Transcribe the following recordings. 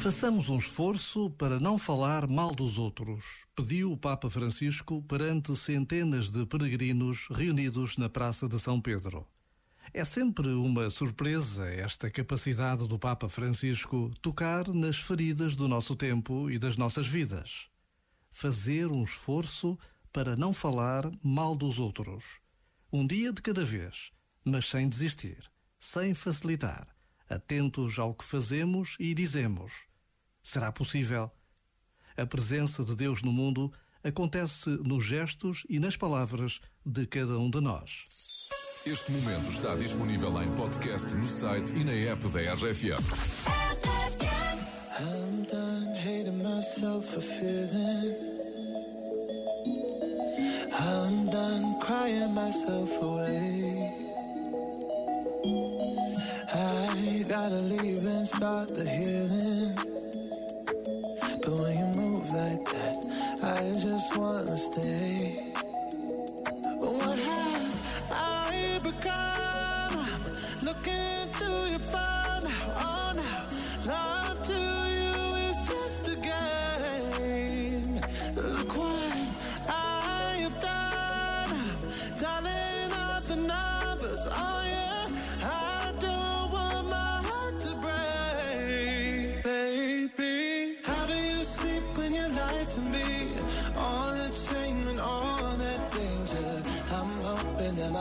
Façamos um esforço para não falar mal dos outros, pediu o Papa Francisco perante centenas de peregrinos reunidos na Praça de São Pedro. É sempre uma surpresa esta capacidade do Papa Francisco tocar nas feridas do nosso tempo e das nossas vidas. Fazer um esforço para não falar mal dos outros. Um dia de cada vez, mas sem desistir, sem facilitar, atentos ao que fazemos e dizemos Será possível? A presença de Deus no mundo acontece nos gestos e nas palavras de cada um de nós. Este momento está disponível em podcast no site e na app da RFM. I'm done hating myself for feeling. I'm done crying myself away. I gotta leave and start the healing. I just wanna stay. What have I become?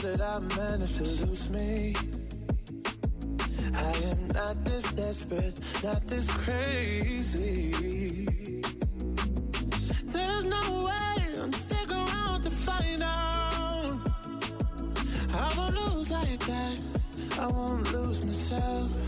did I manage to lose me? I am not this desperate, not this crazy. There's no way I'm sticking around to find out. I won't lose like that. I won't lose myself.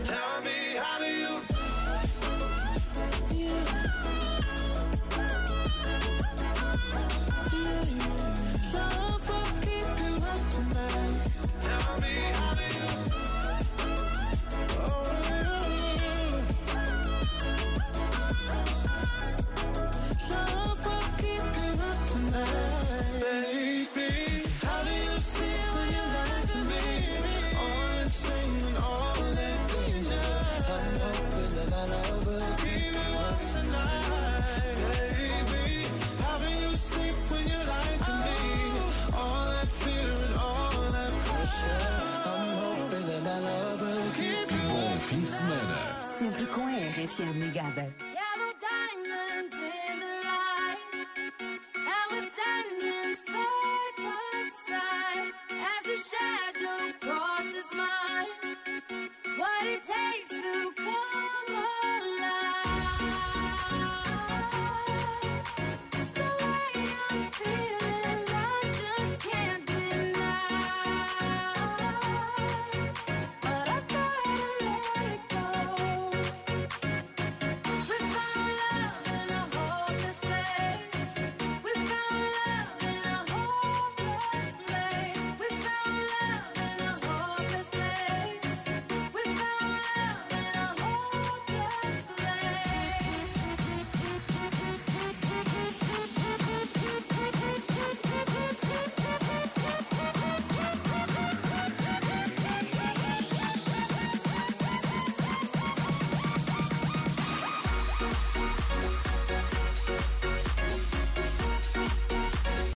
RFM ligada.